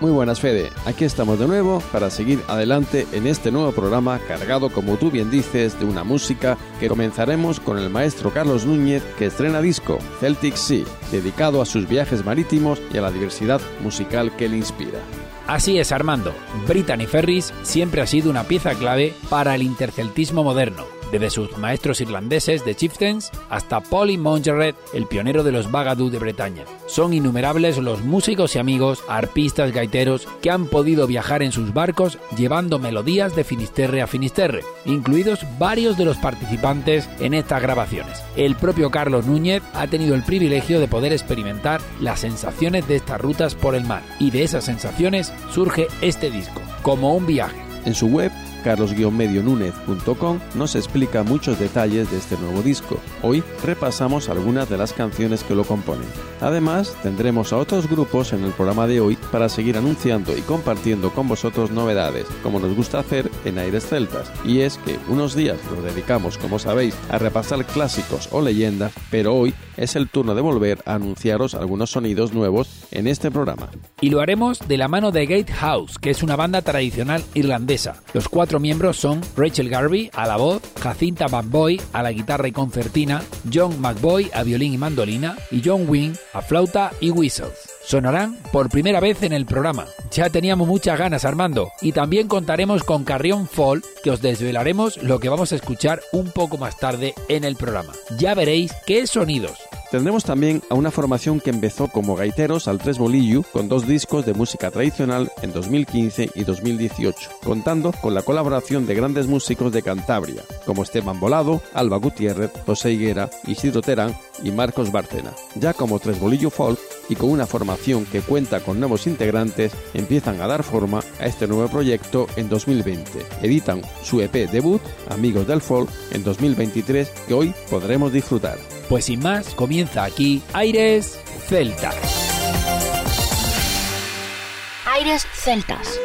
Muy buenas Fede, aquí estamos de nuevo para seguir adelante en este nuevo programa cargado, como tú bien dices, de una música que comenzaremos con el maestro Carlos Núñez que estrena disco Celtic Sea, dedicado a sus viajes marítimos y a la diversidad musical que le inspira. Así es, Armando. Brittany Ferris siempre ha sido una pieza clave para el interceltismo moderno desde sus maestros irlandeses de Chieftains hasta Polly Montgerrat, el pionero de los Bagadoo de Bretaña. Son innumerables los músicos y amigos, arpistas, gaiteros que han podido viajar en sus barcos llevando melodías de Finisterre a Finisterre, incluidos varios de los participantes en estas grabaciones. El propio Carlos Núñez ha tenido el privilegio de poder experimentar las sensaciones de estas rutas por el mar y de esas sensaciones surge este disco, como un viaje. En su web carlos-medionúnez.com nos explica muchos detalles de este nuevo disco. Hoy repasamos algunas de las canciones que lo componen. Además, tendremos a otros grupos en el programa de hoy para seguir anunciando y compartiendo con vosotros novedades, como nos gusta hacer en Aires Celtas. Y es que unos días lo dedicamos, como sabéis, a repasar clásicos o leyendas, pero hoy es el turno de volver a anunciaros algunos sonidos nuevos en este programa. Y lo haremos de la mano de Gatehouse, que es una banda tradicional irlandesa. Los cuatro miembros son Rachel Garvey a la voz, Jacinta McBoy a la guitarra y concertina, John McBoy a violín y mandolina y John Wing a flauta y whistles sonarán por primera vez en el programa. Ya teníamos muchas ganas, Armando, y también contaremos con Carrión Fall, que os desvelaremos lo que vamos a escuchar un poco más tarde en el programa. Ya veréis qué sonidos. Tendremos también a una formación que empezó como gaiteros al Tres Bolillo con dos discos de música tradicional en 2015 y 2018, contando con la colaboración de grandes músicos de Cantabria, como Esteban Volado, Alba Gutiérrez, José Higuera, Isidro Terán y Marcos Bárcena. Ya como Tres Bolillo Folk y con una formación que cuenta con nuevos integrantes, empiezan a dar forma a este nuevo proyecto en 2020. Editan su EP debut, Amigos del Folk, en 2023 que hoy podremos disfrutar. Pues sin más, comienza aquí Aires Celtas. Aires Celtas.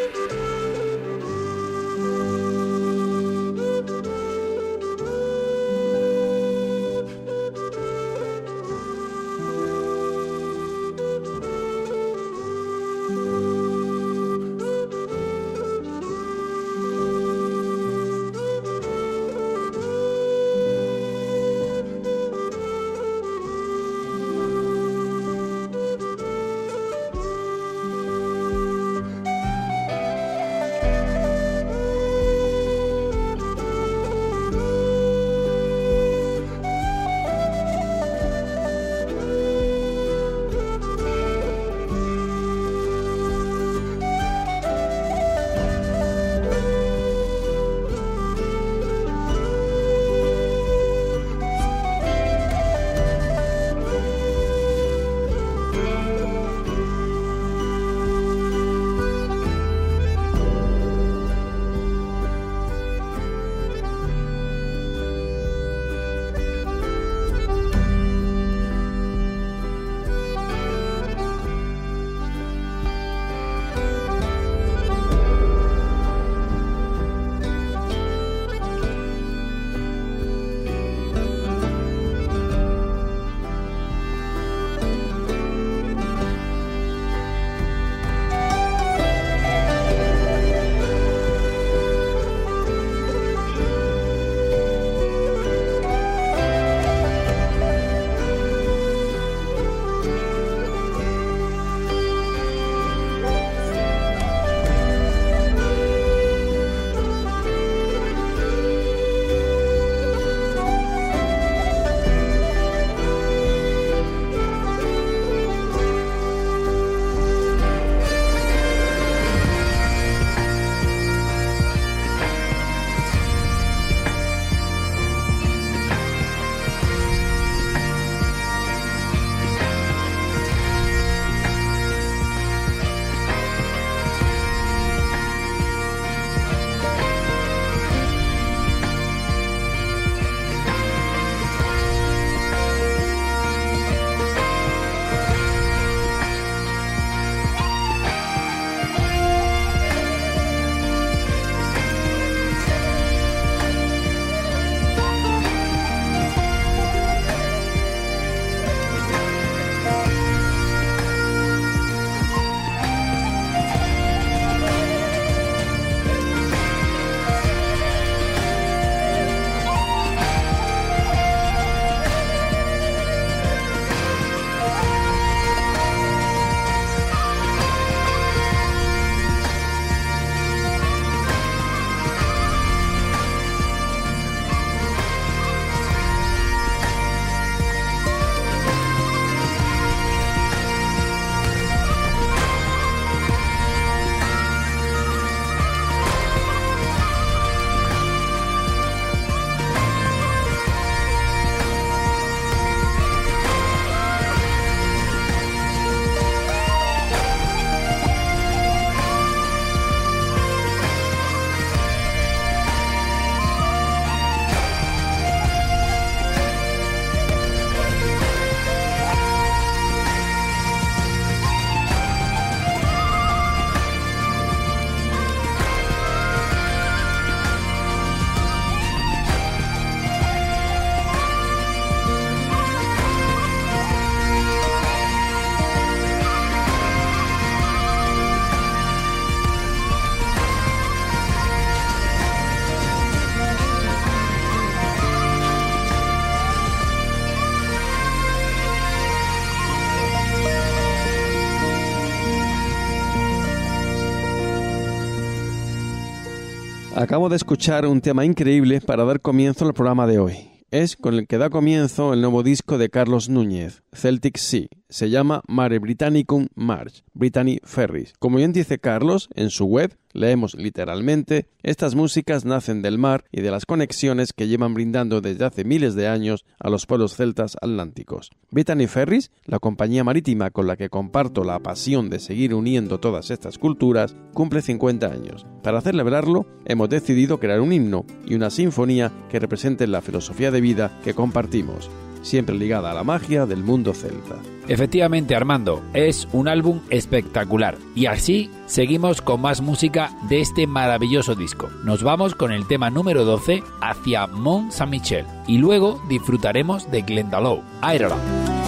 Acabo de escuchar un tema increíble para dar comienzo al programa de hoy. Es con el que da comienzo el nuevo disco de Carlos Núñez, Celtic Sea. Se llama Mare Britannicum March, Brittany Ferries. Como bien dice Carlos en su web, leemos literalmente, estas músicas nacen del mar y de las conexiones que llevan brindando desde hace miles de años a los pueblos celtas atlánticos. Brittany Ferries, la compañía marítima con la que comparto la pasión de seguir uniendo todas estas culturas, cumple 50 años. Para celebrarlo, hemos decidido crear un himno y una sinfonía que representen la filosofía de vida que compartimos siempre ligada a la magia del mundo celta. Efectivamente, Armando, es un álbum espectacular. Y así seguimos con más música de este maravilloso disco. Nos vamos con el tema número 12 hacia Mont Saint-Michel y luego disfrutaremos de Glendalough, Ireland.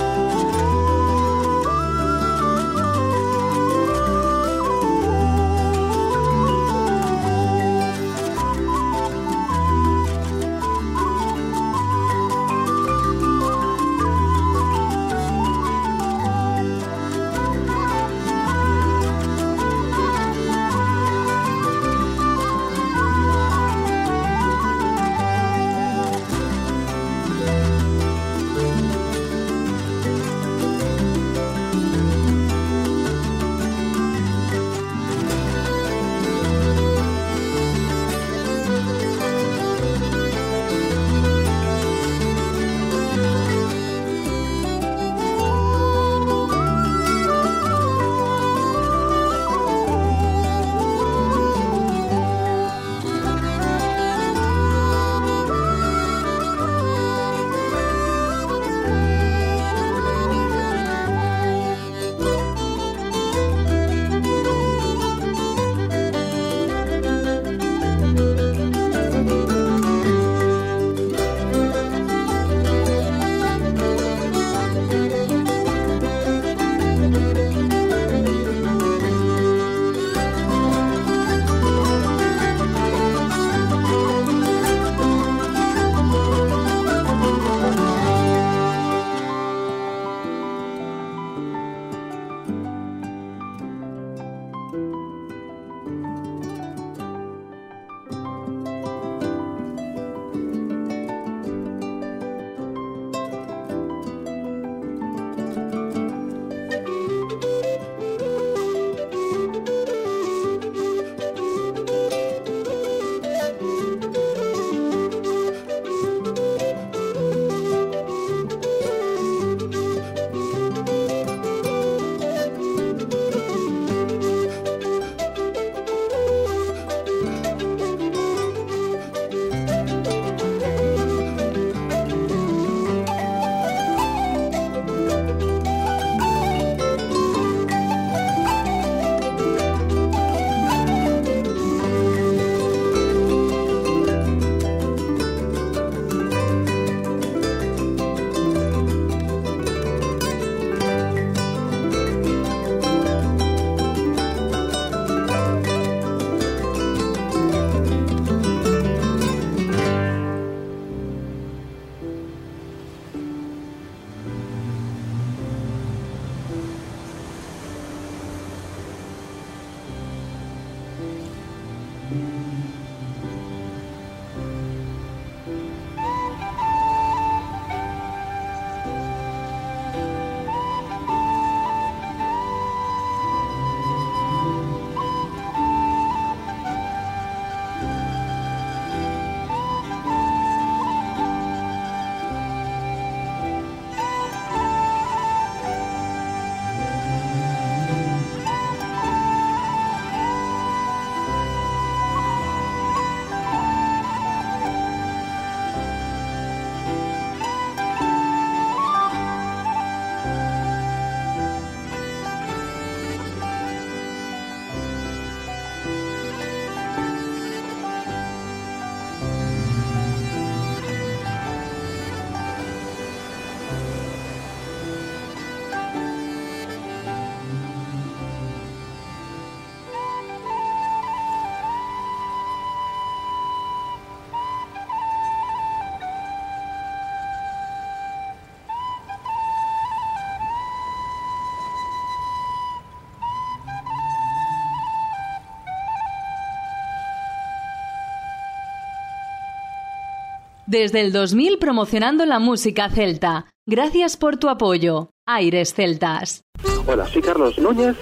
Desde el 2000 promocionando la música celta. Gracias por tu apoyo. Aires Celtas. Hola, soy Carlos Núñez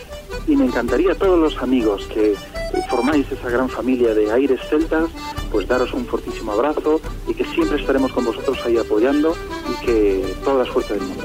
y me encantaría a todos los amigos que formáis esa gran familia de Aires Celtas, pues daros un fortísimo abrazo y que siempre estaremos con vosotros ahí apoyando y que toda la suerte del mundo.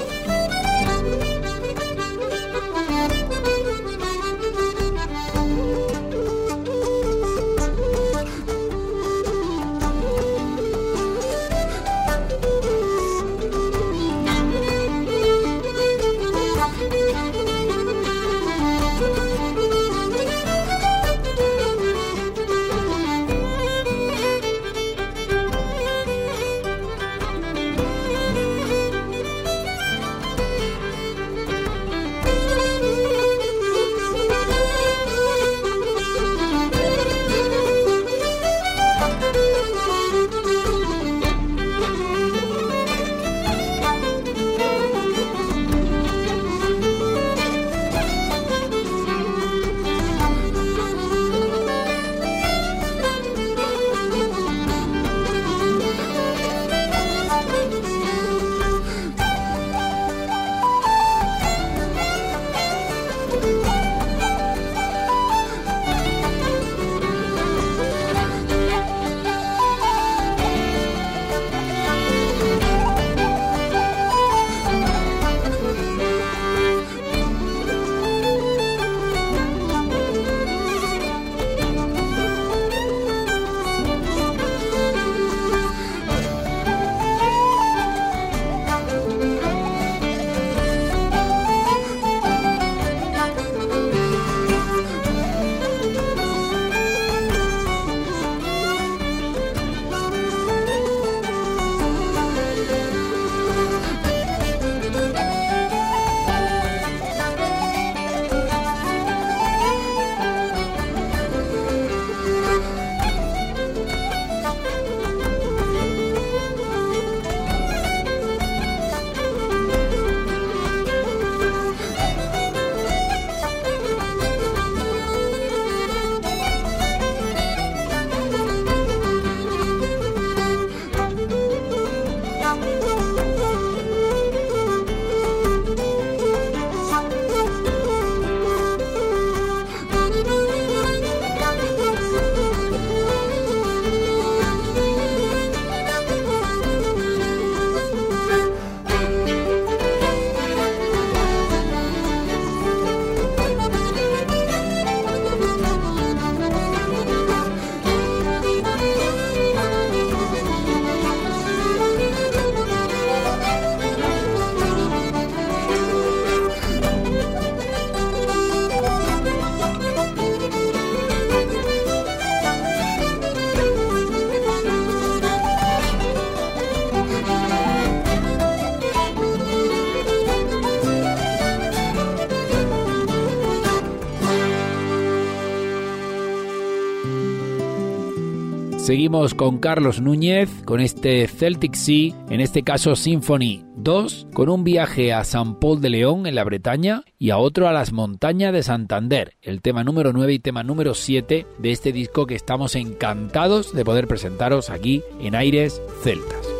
Seguimos con Carlos Núñez, con este Celtic Sea, en este caso Symphony 2, con un viaje a San Paul de León en la Bretaña y a otro a las montañas de Santander, el tema número 9 y tema número 7 de este disco que estamos encantados de poder presentaros aquí en Aires Celtas.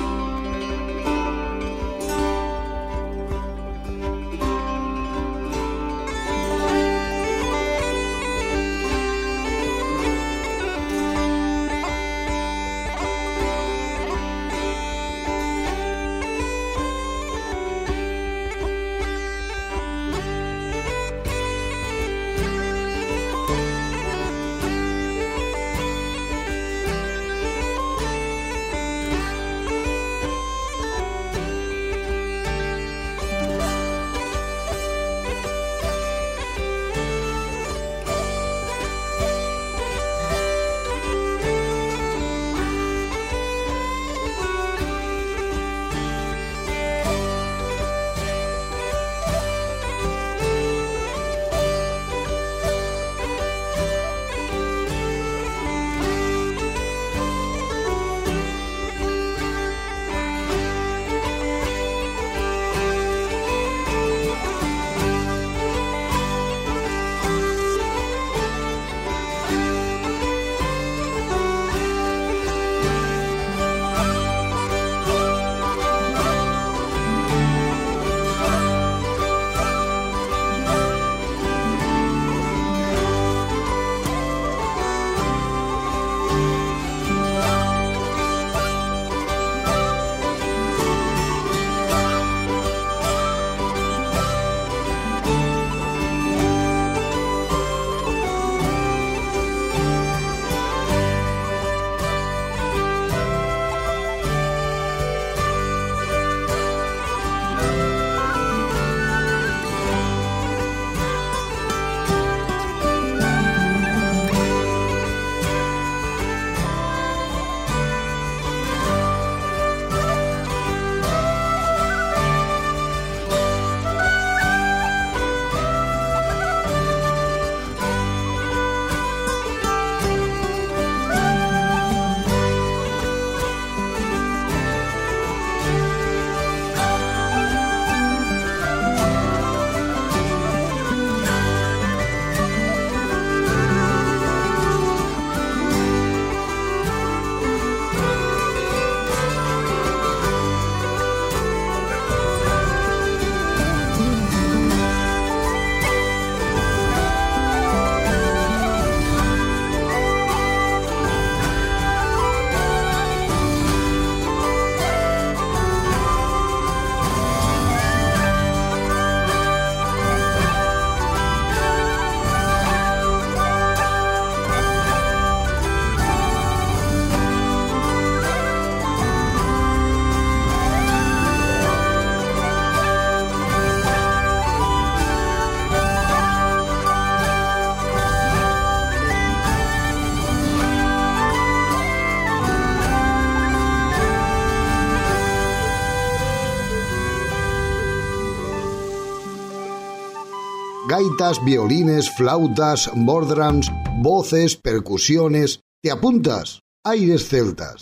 Gaitas, violines, flautas, bordrams, voces, percusiones. ¿Te apuntas? Aires celtas.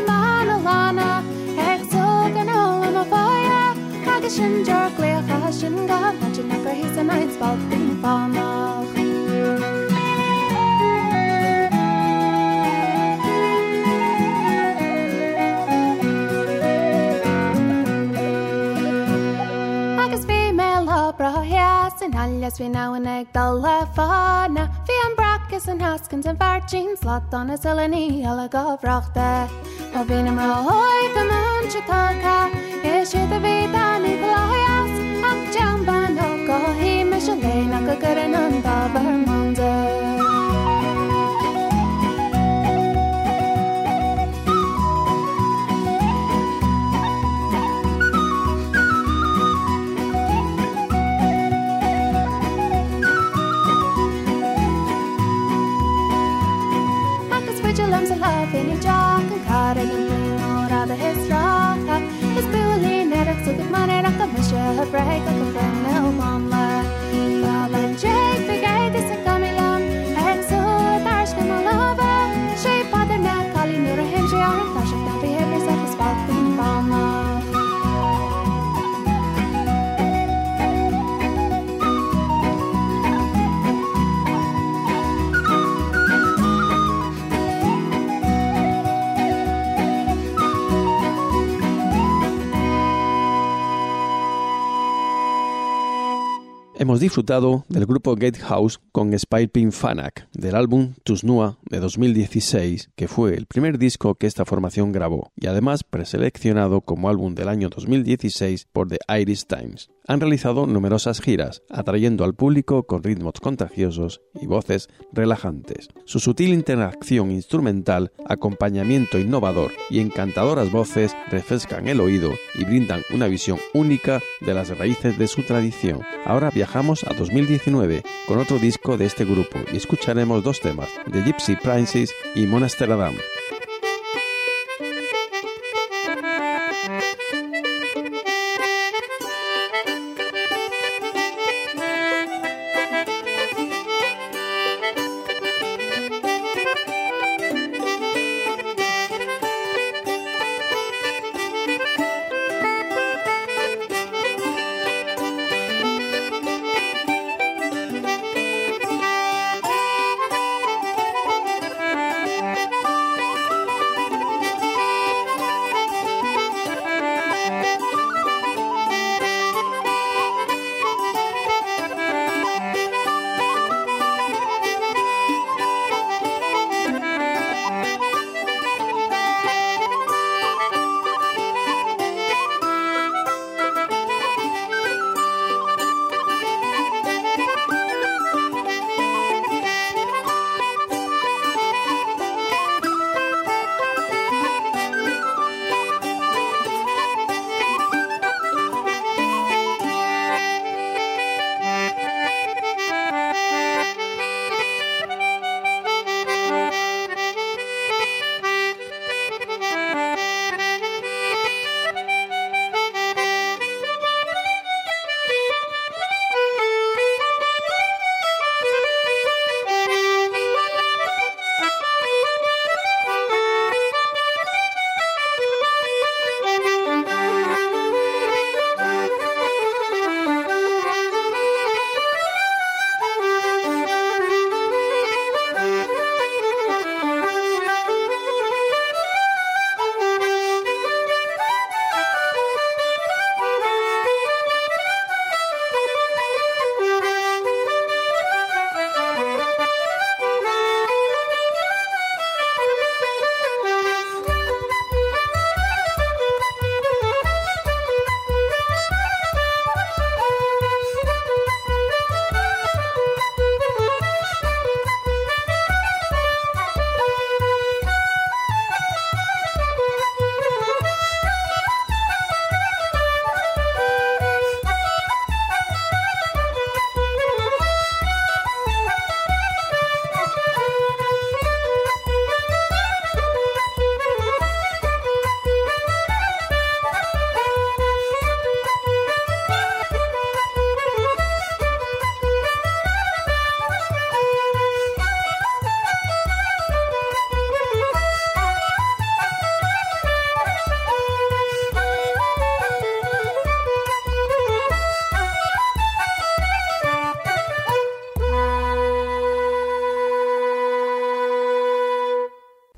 Vision glech hasin ga Wat je nekker his a night bal in fanach Agus now an ag dal le fana Vi an bracus an haskins an farchin on a silani ala go brachta O vi am ra the man chitaka Is you the vida करनन्दा Verma Disfrutado del grupo Gatehouse con Spilpin Fanak del álbum Tusnua de 2016, que fue el primer disco que esta formación grabó y además preseleccionado como álbum del año 2016 por The Irish Times. Han realizado numerosas giras, atrayendo al público con ritmos contagiosos y voces relajantes. Su sutil interacción instrumental, acompañamiento innovador y encantadoras voces refrescan el oído y brindan una visión única de las raíces de su tradición. Ahora viajamos a 2019 con otro disco de este grupo y escucharemos dos temas, The Gypsy Princess y Monasteradam.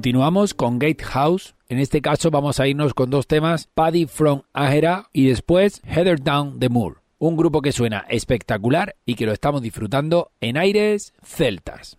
Continuamos con Gatehouse. En este caso vamos a irnos con dos temas, Paddy from Agera y después Heather Down the Moor. Un grupo que suena espectacular y que lo estamos disfrutando en aires celtas.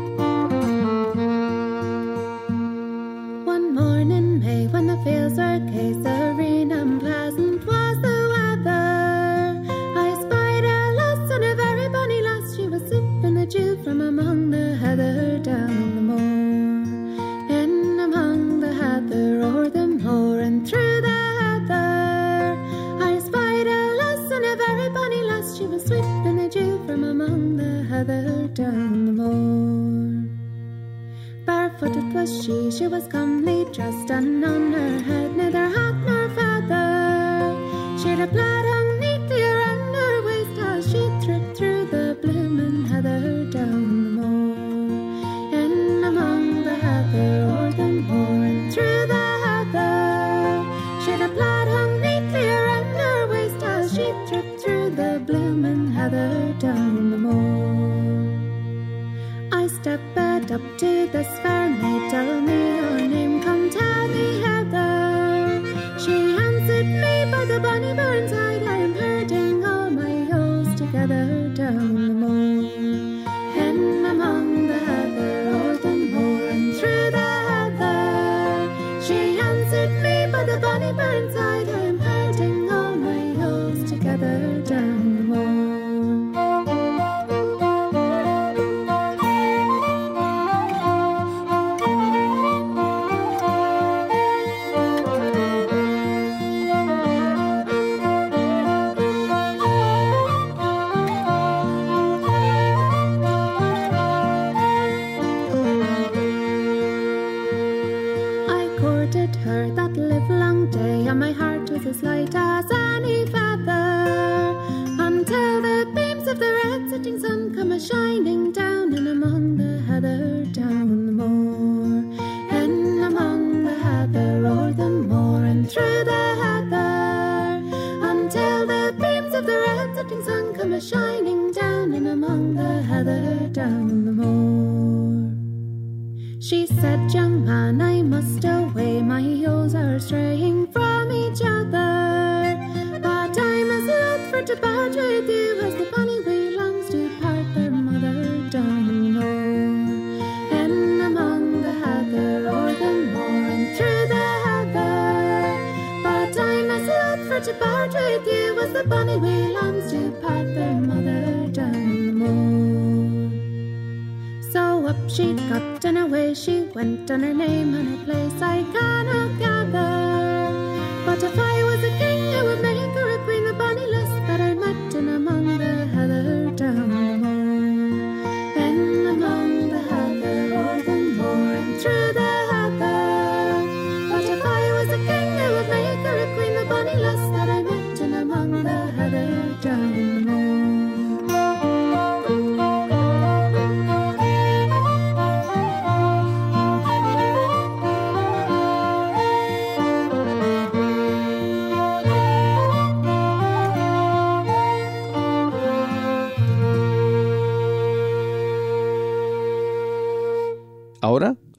up to the sky. and her name and her place.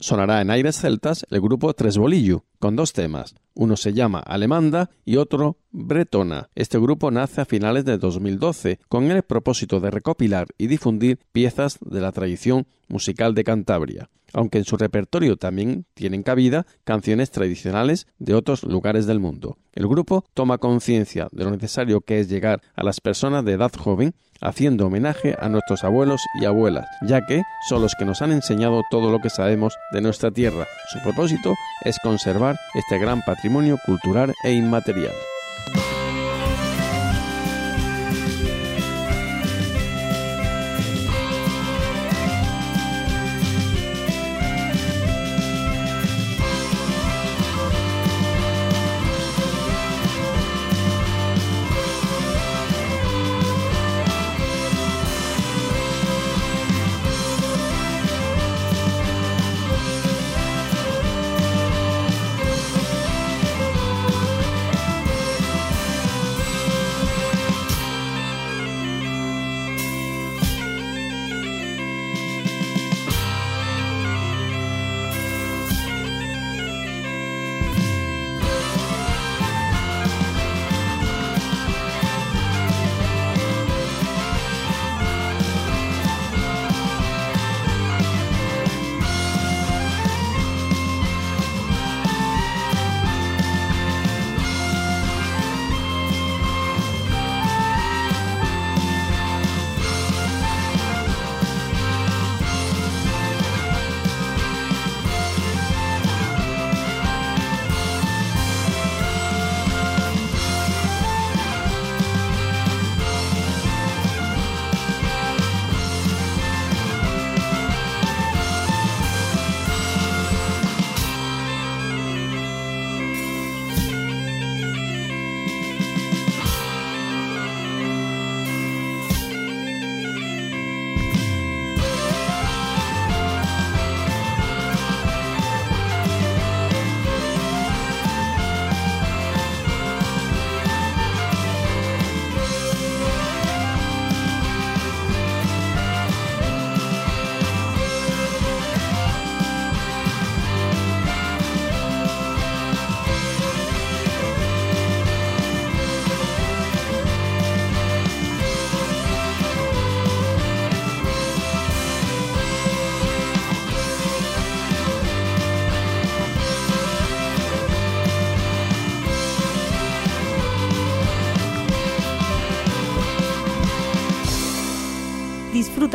sonará en Aires Celtas el grupo Tres Bolillo, con dos temas. Uno se llama Alemanda y otro Bretona. Este grupo nace a finales de 2012 con el propósito de recopilar y difundir piezas de la tradición musical de Cantabria, aunque en su repertorio también tienen cabida canciones tradicionales de otros lugares del mundo. El grupo toma conciencia de lo necesario que es llegar a las personas de edad joven haciendo homenaje a nuestros abuelos y abuelas, ya que son los que nos han enseñado todo lo que sabemos de nuestra tierra. Su propósito es conservar este gran patrimonio cultural e inmaterial.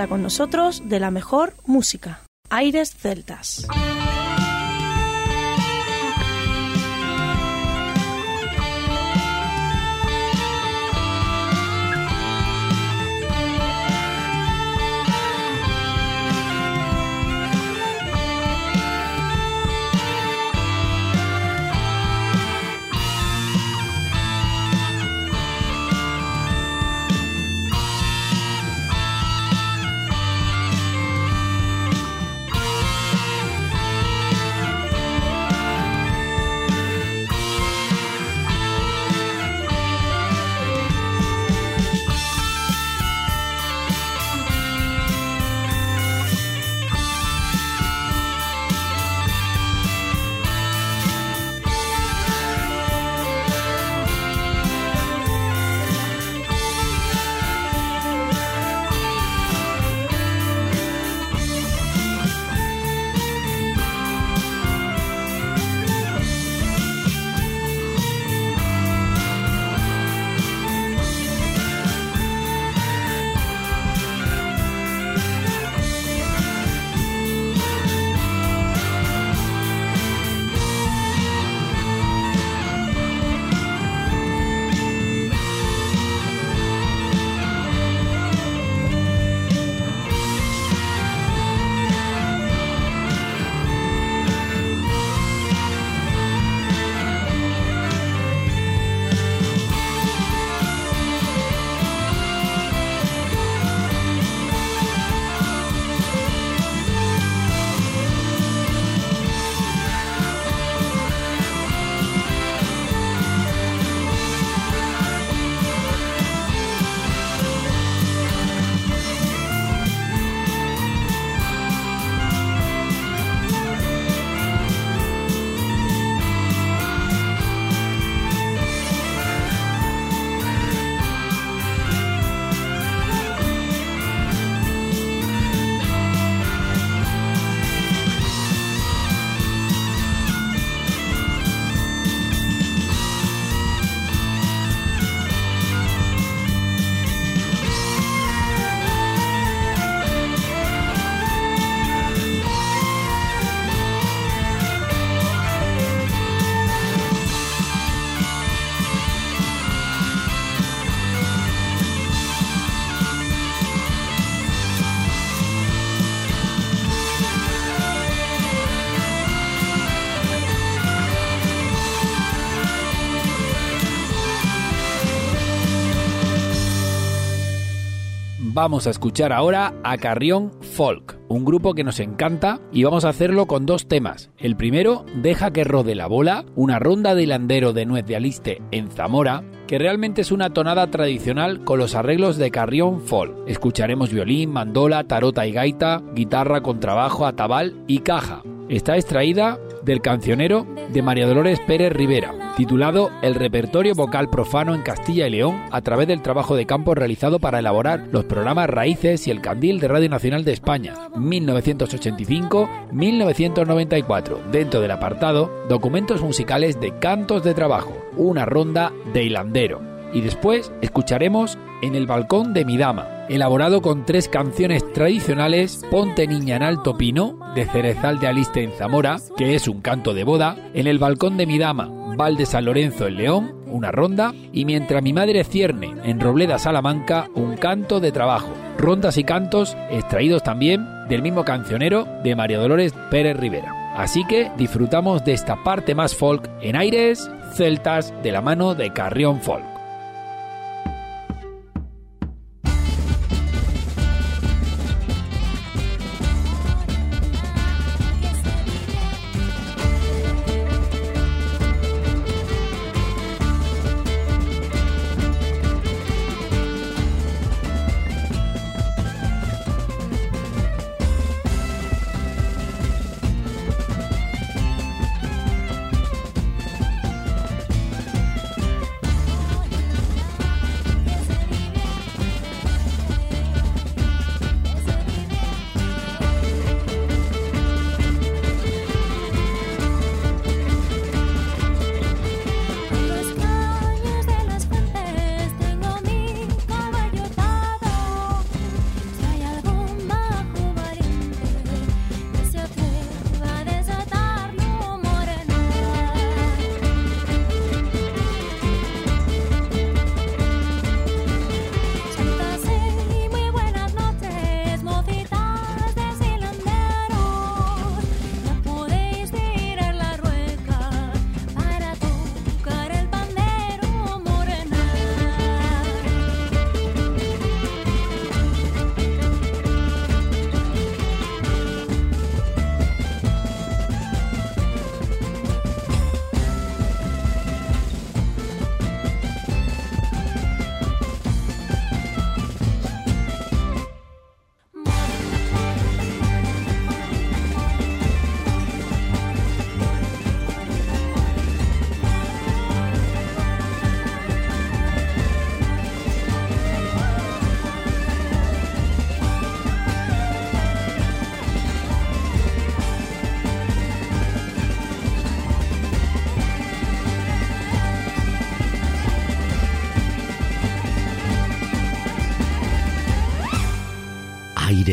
Con nosotros de la mejor música. Aires Celtas. Vamos a escuchar ahora a Carrión Folk, un grupo que nos encanta y vamos a hacerlo con dos temas. El primero, Deja que rode la bola, una ronda de hilandero de nuez de aliste en Zamora, que realmente es una tonada tradicional con los arreglos de Carrión Folk. Escucharemos violín, mandola, tarota y gaita, guitarra, contrabajo, atabal y caja. Está extraída del cancionero de María Dolores Pérez Rivera, titulado El repertorio vocal profano en Castilla y León a través del trabajo de campo realizado para elaborar los programas Raíces y El Candil de Radio Nacional de España, 1985-1994, dentro del apartado Documentos musicales de cantos de trabajo, una ronda de hilandero. Y después escucharemos En el balcón de mi dama, elaborado con tres canciones tradicionales, Ponte Niña en Alto Pino, de Cerezal de Aliste en Zamora, que es un canto de boda, En el Balcón de mi Dama, Val de San Lorenzo en León, una ronda, y Mientras mi madre cierne, en Robleda Salamanca, un canto de trabajo. Rondas y cantos extraídos también del mismo cancionero de María Dolores Pérez Rivera. Así que disfrutamos de esta parte más folk en aires celtas de la mano de Carrión Folk.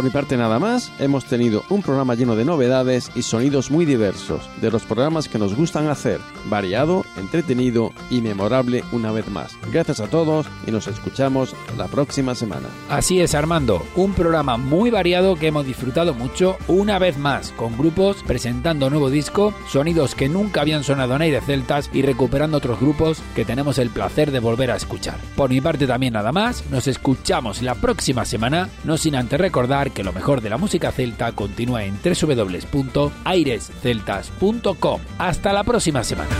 Por mi parte nada más, hemos tenido un programa lleno de novedades y sonidos muy diversos, de los programas que nos gustan hacer, variado, entretenido y memorable una vez más. Gracias a todos y nos escuchamos la próxima semana. Así es, Armando, un programa muy variado que hemos disfrutado mucho una vez más, con grupos presentando nuevo disco, sonidos que nunca habían sonado en aire celtas y recuperando otros grupos que tenemos el placer de volver a escuchar. Por mi parte también nada más, nos escuchamos la próxima semana, no sin antes recordar que lo mejor de la música celta continúa en www.airesceltas.com. Hasta la próxima semana.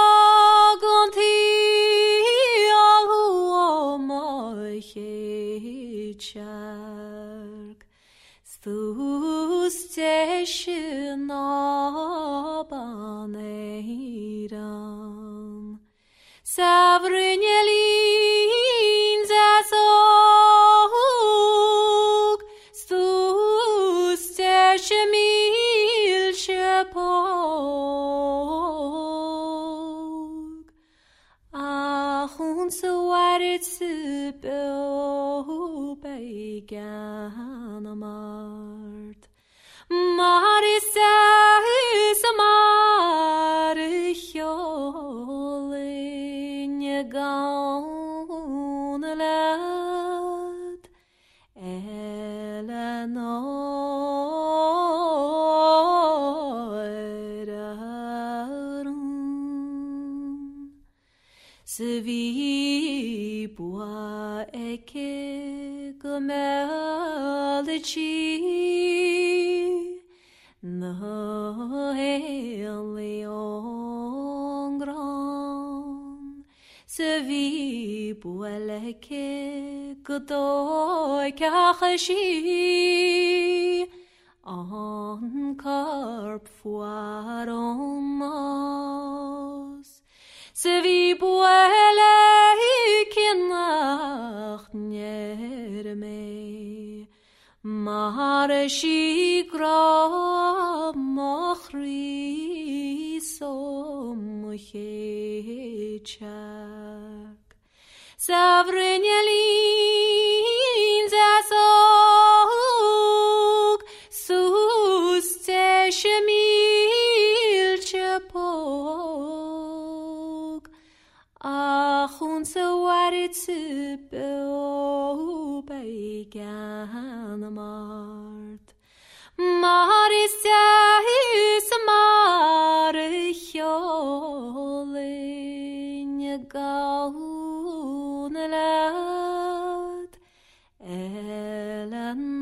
héag Stúste sin nábannéran Savrunne lí de behu bei gan amart Mar is se mar cholinje gaun le. the melody the Leon Grand se vi pueleke kutoy kachashi on Så vi boele ikinach njerme. Mahare shikra machri somuchechak. Savrnyelin zasor. Konsoaritsip er o beigan mart. Maris jahis marjolin gaunelad. Eleanor.